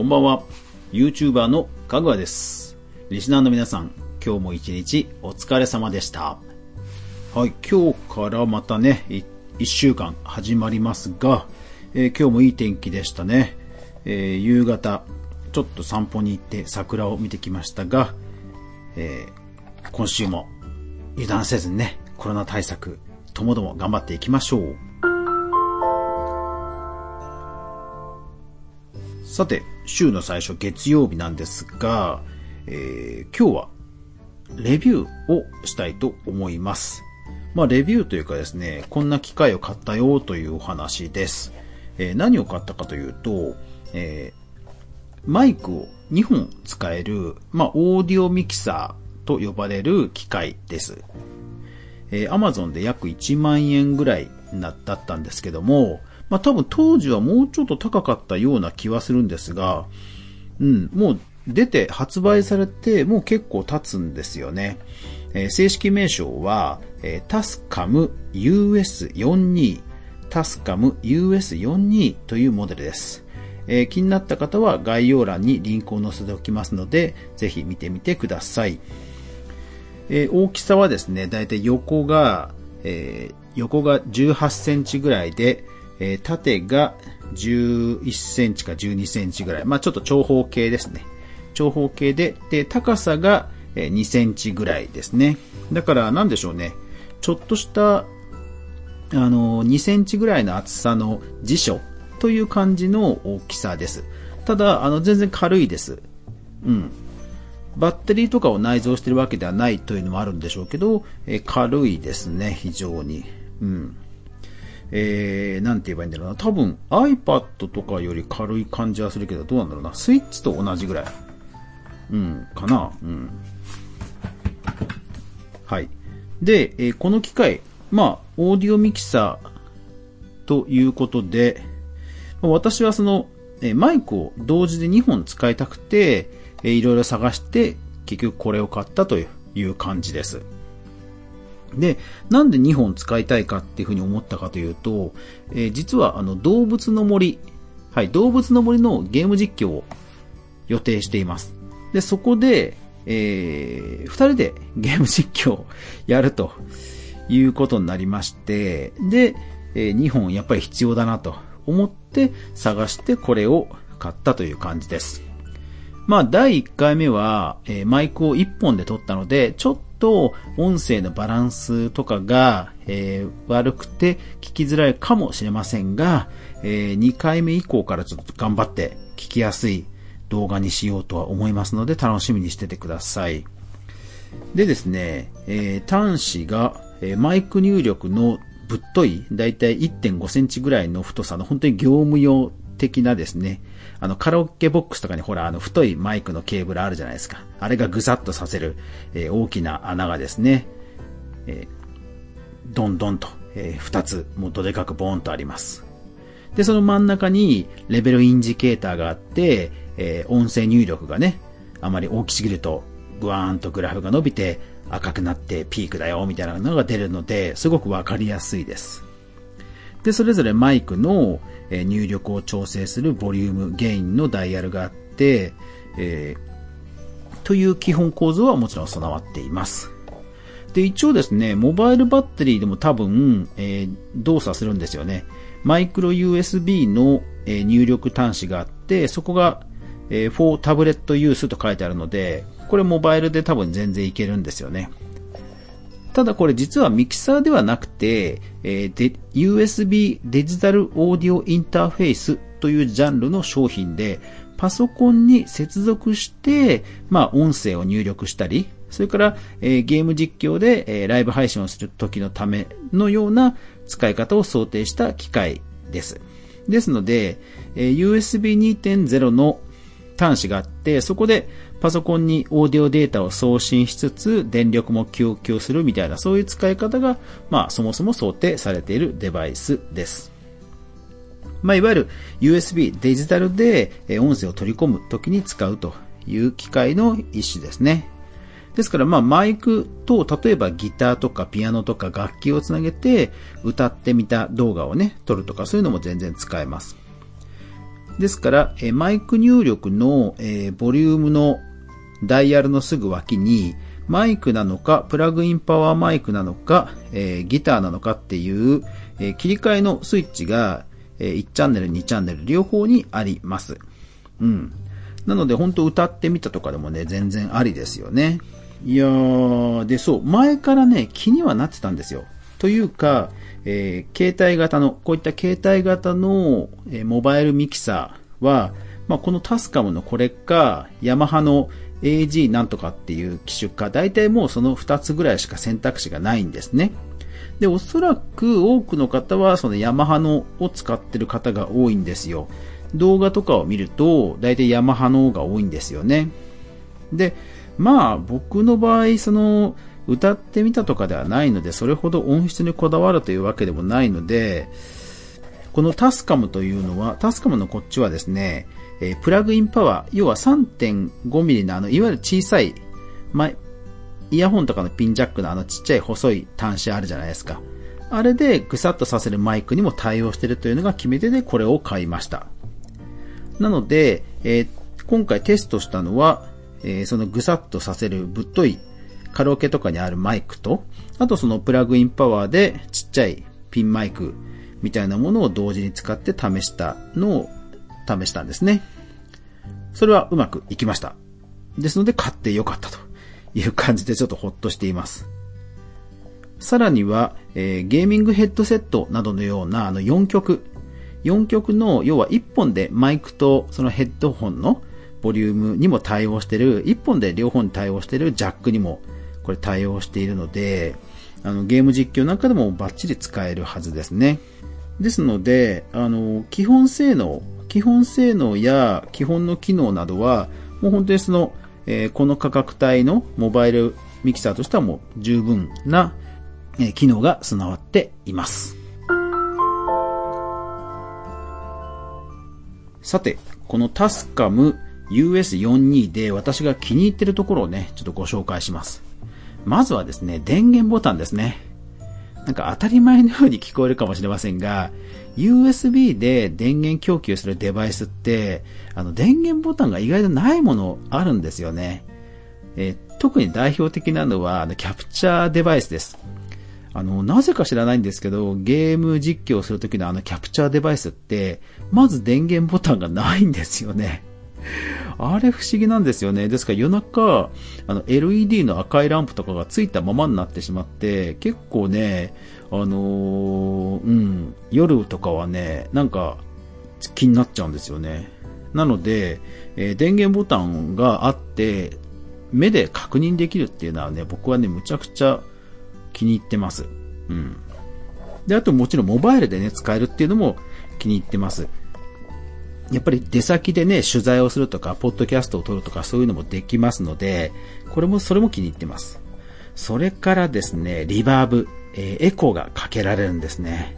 こんばんは。YouTuber のかぐわです。リスナーの皆さん、今日も一日お疲れ様でした。はい、今日からまたね、一週間始まりますが、えー今日もいい天気でしたね。えー夕方、ちょっと散歩に行って桜を見てきましたが、えー今週も油断せずにね、コロナ対策、ともども頑張っていきましょう。さて、週の最初月曜日なんですが、えー今日はレビューをしたいと思います。まあ、レビューというかですね、こんな機械を買ったよというお話です。えー何を買ったかというと、えーマイクを2本使える、まあ、オーディオミキサーと呼ばれる機械です。えー、Amazon で約1万円ぐらいなだったんですけども、まあ多分当時はもうちょっと高かったような気はするんですが、うん、もう出て発売されてもう結構経つんですよね。えー正式名称は、えー、タスカム US42 タスカム US42 というモデルです。えー気になった方は概要欄にリンクを載せておきますので、ぜひ見てみてください。えー大きさはですね、だいたい横が、えー横が18センチぐらいで、えー縦が11センチか12センチぐらい。まあちょっと長方形ですね。長方形で、で、高さが2センチぐらいですね。だから、なんでしょうね。ちょっとした、あの、2センチぐらいの厚さの辞書という感じの大きさです。ただ、あの、全然軽いです。うん。バッテリーとかを内蔵してるわけではないというのもあるんでしょうけど、え軽いですね、非常に。うん。えー、なんて言えばいいんだろうな。多分 iPad とかより軽い感じはするけど、どうなんだろうな。スイッチと同じぐらい。うん、かな。うん。はい。で、えーこの機械、まあ、オーディオミキサーということで、私はその、えマイクを同時で2本使いたくて、えーいろいろ探して、結局これを買ったという感じです。で、なんで2本使いたいかっていうふうに思ったかというと、えー実はあの動物の森、はい、動物の森のゲーム実況を予定しています。で、そこで、えー、二人でゲーム実況をやるということになりまして、で、えー、2本やっぱり必要だなと思って探してこれを買ったという感じです。まあ、第1回目は、えーマイクを1本で撮ったので、ちょっと音声のバランスとかが、えー悪くて聞きづらいかもしれませんが、え2回目以降からちょっと頑張って聞きやすい動画にしようとは思いますので、楽しみにしててください。でですね、えー端子が、えマイク入力のぶっとい、だいたい1.5センチぐらいの太さの本当に業務用的なですね、あのカラオケボックスとかにほらあの太いマイクのケーブルあるじゃないですか。あれがぐさっとさせる、えー大きな穴がですね、えーどんどんと、え2つ、もっとでかくボーンとあります。で、その真ん中にレベルインジケーターがあって、えー音声入力がね、あまり大きすぎると、ブワーンとグラフが伸びて赤くなってピークだよ、みたいなのが出るので、すごくわかりやすいです。で、それぞれマイクの入力を調整するボリューム、ゲインのダイヤルがあって、えーという基本構造はもちろん備わっています。で、一応ですね、モバイルバッテリーでも多分、えー動作するんですよね。マイクロ USB の、えー入力端子があって、そこが、えー、for tablet use と書いてあるので、これモバイルで多分全然いけるんですよね。ただこれ実はミキサーではなくて、えー USB デジタルオーディオインターフェースというジャンルの商品で、パソコンに接続して、まあ音声を入力したり、それから、えーゲーム実況で、えーライブ配信をする時のためのような使い方を想定した機械です。ですので、えー USB 2.0の端子があって、そこでパソコンにオーディオデータを送信しつつ、電力も供給するみたいな、そういう使い方が、まあ、そもそも想定されているデバイスです。まあ、いわゆる USB デジタルで音声を取り込む時に使うという機械の一種ですね。ですから、まあ、マイクと、例えばギターとかピアノとか楽器をつなげて、歌ってみた動画をね、撮るとか、そういうのも全然使えます。ですから、マイク入力の、えボリュームのダイヤルのすぐ脇に、マイクなのか、プラグインパワーマイクなのか、えギターなのかっていう、え切り替えのスイッチが、え1チャンネル、2チャンネル、両方にあります。うん。なので、本当歌ってみたとかでもね、全然ありですよね。いやー、で、そう、前からね、気にはなってたんですよ。というか、えー、携帯型の、こういった携帯型の、えー、モバイルミキサーは、まあ、このタスカムのこれか、ヤマハの AG なんとかっていう機種か、大体もうその2つぐらいしか選択肢がないんですね。で、おそらく多くの方はそのヤマハのを使ってる方が多いんですよ。動画とかを見ると、大体ヤマハのが多いんですよね。で、まあ僕の場合、その、歌ってみたとかではないので、それほど音質にこだわるというわけでもないので、このタスカムというのは、タスカムのこっちはですね、えー、プラグインパワー、要は 3.5mm のあの、いわゆる小さい、ま、イヤホンとかのピンジャックのあのちっちゃい細い端子あるじゃないですか。あれでぐさっとさせるマイクにも対応してるというのが決め手でこれを買いました。なので、えー、今回テストしたのは、えー、そのぐさっとさせるぶっといカラオケとかにあるマイクと、あとそのプラグインパワーでちっちゃいピンマイクみたいなものを同時に使って試したのを試したんですね。それはうまくいきました。ですので買ってよかったという感じでちょっとほっとしています。さらには、えー、ゲーミングヘッドセットなどのようなあの4曲、4曲の要は1本でマイクとそのヘッドホンのボリュームにも対応してる、1本で両方に対応してるジャックにもこれ対応しているので、あのゲーム実況なんかでもバッチリ使えるはずですね。ですので、あの、基本性能、基本性能や基本の機能などは、もう本当にその、えー、この価格帯のモバイルミキサーとしてはもう十分な、えー、機能が備わっています。さて、このタスカム US42 で私が気に入ってるところをね、ちょっとご紹介します。まずはですね、電源ボタンですね。なんか当たり前のように聞こえるかもしれませんが、USB で電源供給するデバイスって、あの、電源ボタンが意外とないものあるんですよね。え、特に代表的なのは、あの、キャプチャーデバイスです。あの、なぜか知らないんですけど、ゲーム実況するときのあのキャプチャーデバイスって、まず電源ボタンがないんですよね。あれ不思議なんですよね。ですから夜中、あの LED の赤いランプとかがついたままになってしまって、結構ね、あのー、うん、夜とかはね、なんか気になっちゃうんですよね。なので、えー、電源ボタンがあって、目で確認できるっていうのはね、僕はね、むちゃくちゃ気に入ってます。うん。で、あともちろんモバイルでね、使えるっていうのも気に入ってます。やっぱり出先でね、取材をするとか、ポッドキャストを撮るとか、そういうのもできますので、これも、それも気に入ってます。それからですね、リバーブ、えー、エコーがかけられるんですね。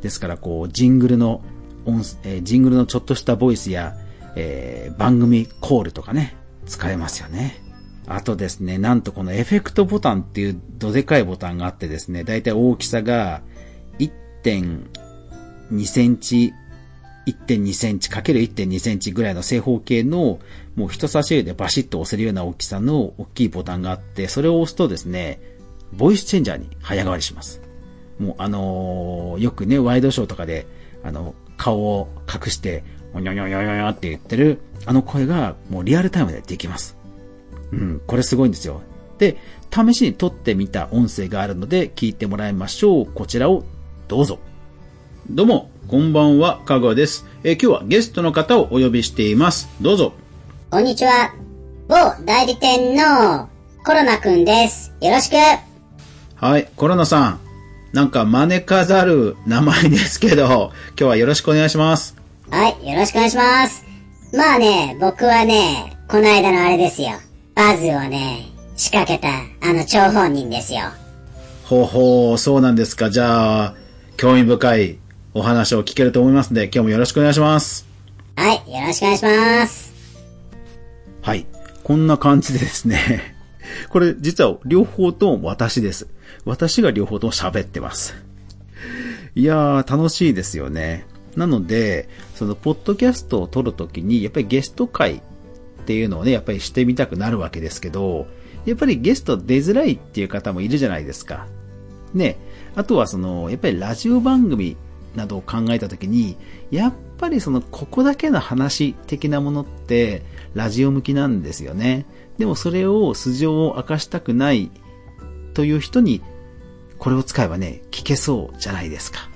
ですから、こう、ジングルの音、えー、ジングルのちょっとしたボイスや、えー、番組コールとかね、使えますよね。あとですね、なんとこのエフェクトボタンっていうどでかいボタンがあってですね、だいたい大きさが1.2センチ1.2センチ ×1.2 センチぐらいの正方形の、もう人差し指でバシッと押せるような大きさの大きいボタンがあって、それを押すとですね、ボイスチェンジャーに早変わりします。もうあのー、よくね、ワイドショーとかで、あの、顔を隠して、おにょにょにょにょって言ってる、あの声がもうリアルタイムでできます。うん、これすごいんですよ。で、試しに撮ってみた音声があるので聞いてもらいましょう。こちらをどうぞ。どうも、こんばんは、かぐわです。えー、今日はゲストの方をお呼びしています。どうぞ。こんにちは。某代理店のコロナくんです。よろしく。はい、コロナさん。なんか招かざる名前ですけど、今日はよろしくお願いします。はい、よろしくお願いします。まあね、僕はね、この間のあれですよ。バズをね、仕掛けた、あの張本人ですよ。ほうほう、そうなんですか。じゃあ、興味深いお話を聞けると思いますので、今日もよろしくお願いします。はい、よろしくお願いします。はい。こんな感じでですね。これ実は両方とも私です。私が両方とも喋ってます。いやー、楽しいですよね。なので、その、ポッドキャストを撮るときに、やっぱりゲスト会っていうのをね、やっぱりしてみたくなるわけですけど、やっぱりゲスト出づらいっていう方もいるじゃないですか。ね。あとはその、やっぱりラジオ番組などを考えたときに、やっぱりその、ここだけの話的なものって、ラジオ向きなんですよね。でもそれを素性を明かしたくないという人に、これを使えばね、聞けそうじゃないですか。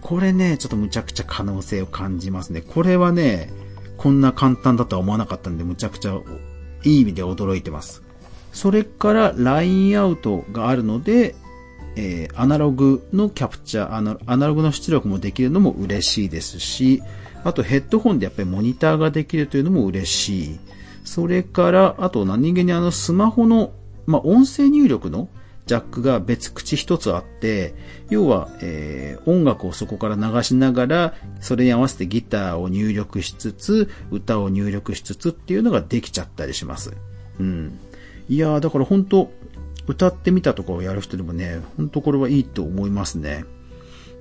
これね、ちょっとむちゃくちゃ可能性を感じますね。これはね、こんな簡単だとは思わなかったんで、むちゃくちゃいい意味で驚いてます。それから、ラインアウトがあるので、えー、アナログのキャプチャーアナ、ログの出力もできるのも嬉しいですし、あとヘッドホンでやっぱりモニターができるというのも嬉しい。それから、あと何気にあのスマホの、まあ、音声入力のジャックが別口一つあって、要は、えー、音楽をそこから流しながら、それに合わせてギターを入力しつつ、歌を入力しつつっていうのができちゃったりします。うん。いやー、だから本当歌ってみたとかをやる人でもね、ほんとこれはいいと思いますね。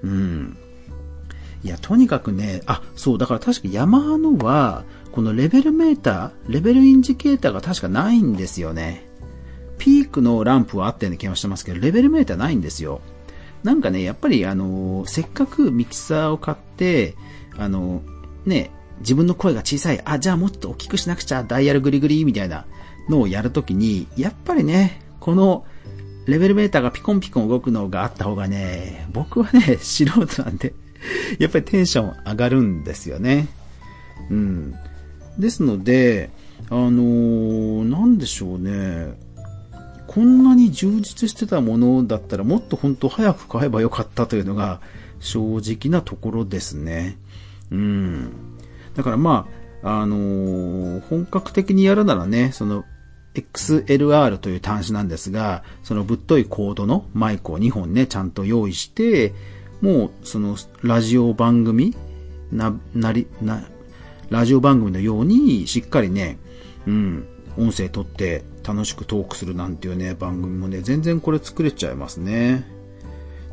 うん。いや、とにかくね、あ、そう、だから確かヤマハのは、このレベルメーター、レベルインジケーターが確かないんですよね。ピークのランプはあったような気がしてますけど、レベルメーターないんですよ。なんかね、やっぱりあの、せっかくミキサーを買って、あの、ね、自分の声が小さい、あ、じゃあもっと大きくしなくちゃ、ダイヤルグリグリみたいなのをやるときに、やっぱりね、このレベルメーターがピコンピコン動くのがあった方がね、僕はね、素人なんで、やっぱりテンション上がるんですよね。うん。ですので、あのー、なんでしょうね。こんなに充実してたものだったらもっと本当早く買えばよかったというのが正直なところですね。うん。だからまあ、あのー、本格的にやるならね、その XLR という端子なんですが、そのぶっといコードのマイクを2本ね、ちゃんと用意して、もうそのラジオ番組な、なり、な、ラジオ番組のようにしっかりね、うん、音声取って楽しくトークするなんていうね、番組もね、全然これ作れちゃいますね。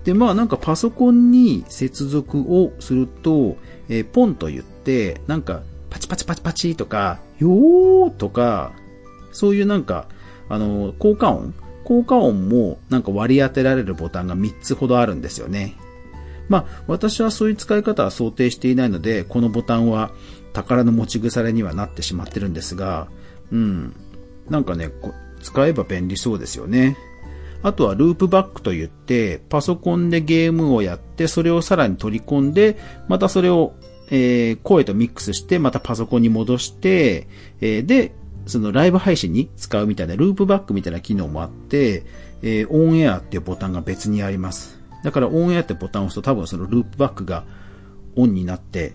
で、まあなんかパソコンに接続をすると、えー、ポンと言って、なんかパチパチパチパチとか、よーとか、そういうなんか、あの、効果音効果音もなんか割り当てられるボタンが3つほどあるんですよね。まあ、私はそういう使い方は想定していないので、このボタンは宝の持ち腐れにはなってしまってるんですが、うん。なんかね、使えば便利そうですよね。あとはループバックと言って、パソコンでゲームをやって、それをさらに取り込んで、またそれを、えー、声とミックスして、またパソコンに戻して、えー、で、そのライブ配信に使うみたいなループバックみたいな機能もあって、えー、オンエアっていうボタンが別にあります。だからオンエアってボタンを押すと多分そのループバックがオンになってっ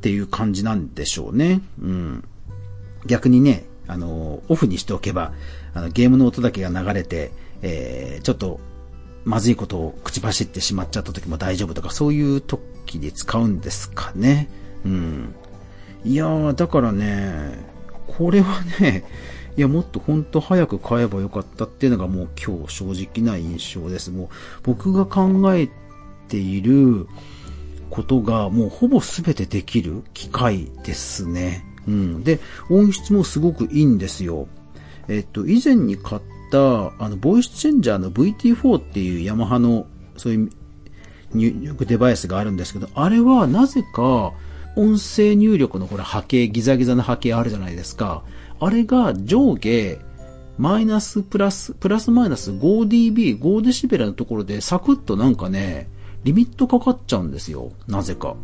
ていう感じなんでしょうね。うん。逆にね、あの、オフにしておけば、あの、ゲームの音だけが流れて、えー、ちょっと、まずいことを口走ってしまっちゃった時も大丈夫とか、そういう時に使うんですかね。うん。いやー、だからね、これはね、いや、もっと本当早く買えばよかったっていうのがもう今日正直な印象です。もう僕が考えていることがもうほぼ全てできる機械ですね。うん。で、音質もすごくいいんですよ。えっと、以前に買った、あの、ボイスチェンジャーの VT4 っていうヤマハの、そういう入力デバイスがあるんですけど、あれはなぜか、音声入力のこれ波形、ギザギザの波形あるじゃないですか。あれが上下、マイナスプラス、プラスマイナス 5dB、5デシベルのところでサクッとなんかね、リミットかかっちゃうんですよ。なぜか。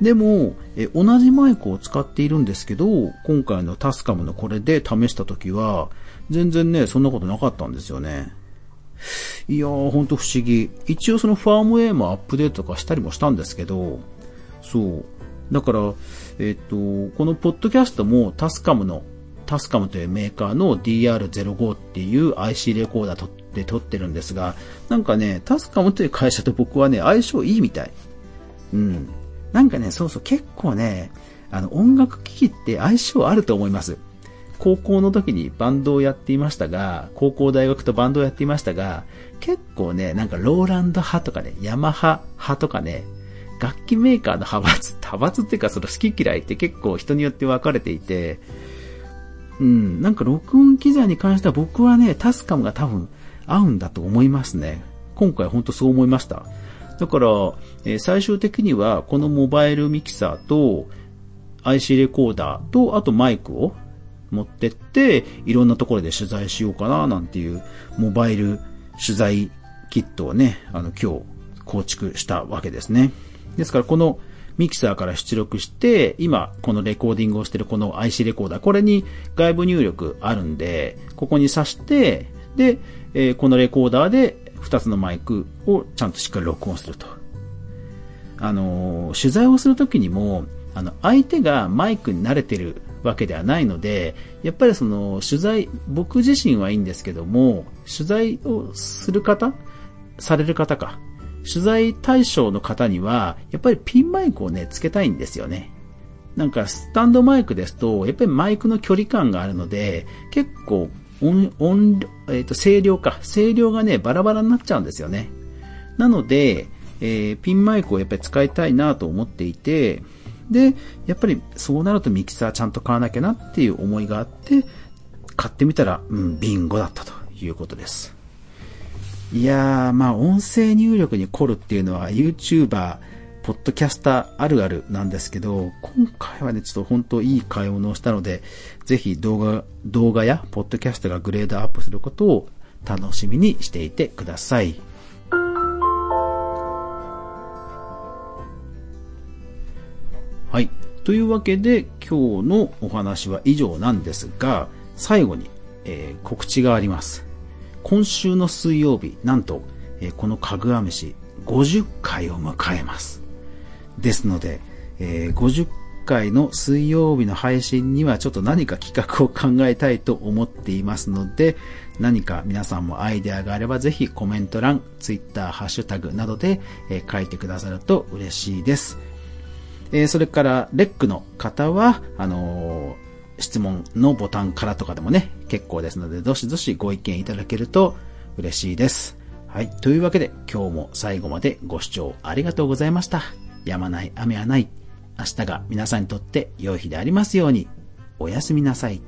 でも、え同じマイクを使っているんですけど、今回のタスカムのこれで試した時は、全然ね、そんなことなかったんですよね。いやー、ほんと不思議。一応そのファームウェイもアップデートとかしたりもしたんですけど、そう。だから、えっ、と、このポッドキャストもタスカムの、タスカムというメーカーの DR05 っていう IC レコーダーで撮ってるんですが、なんかね、タスカムという会社と僕はね、相性いいみたい。うん。なんかね、そうそう、結構ね、あの、音楽機器って相性あると思います。高校の時にバンドをやっていましたが、高校大学とバンドをやっていましたが、結構ね、なんかローランド派とかね、ヤマハ派とかね、楽器メーカーの派閥、派閥っていうかその好き嫌いって結構人によって分かれていて、うん、なんか録音機材に関しては僕はね、タスカムが多分合うんだと思いますね。今回本当そう思いました。だから、えー、最終的にはこのモバイルミキサーと IC レコーダーとあとマイクを持ってって、いろんなところで取材しようかななんていうモバイル取材キットをね、あの今日構築したわけですね。ですからこのミキサーから出力して、今このレコーディングをしてるこの IC レコーダー、これに外部入力あるんで、ここに挿して、で、えー、このレコーダーで2つのマイクをちゃんとしっかり録音すると。あのー、取材をするときにも、あの、相手がマイクに慣れてるわけではないので、やっぱりその、取材、僕自身はいいんですけども、取材をする方される方か。取材対象の方には、やっぱりピンマイクをね、つけたいんですよね。なんか、スタンドマイクですと、やっぱりマイクの距離感があるので、結構、音、音、えっ、ー、と、声量か。声量がね、バラバラになっちゃうんですよね。なので、えー、ピンマイクをやっぱり使いたいなと思っていて、で、やっぱりそうなるとミキサーちゃんと買わなきゃなっていう思いがあって、買ってみたら、うん、ビンゴだったということです。いやー、まあ音声入力に凝るっていうのは YouTuber、ポッドキャスターあるあるなんですけど、今回はね、ちょっと本当いい買い物をしたので、ぜひ動画、動画やポッドキャストがグレードアップすることを楽しみにしていてください。はい。というわけで、今日のお話は以上なんですが、最後に、えー、告知があります。今週の水曜日、なんと、えー、このかぐわ飯50回を迎えます。ですので、えー、50回の水曜日の配信にはちょっと何か企画を考えたいと思っていますので、何か皆さんもアイデアがあればぜひコメント欄、ツイッター、ハッシュタグなどで、え書いてくださると嬉しいです。え、それから、レックの方は、あのー、質問のボタンからとかでもね、結構ですので、どしどしご意見いただけると嬉しいです。はい。というわけで、今日も最後までご視聴ありがとうございました。やまない雨はない。明日が皆さんにとって良い日でありますように。おやすみなさい。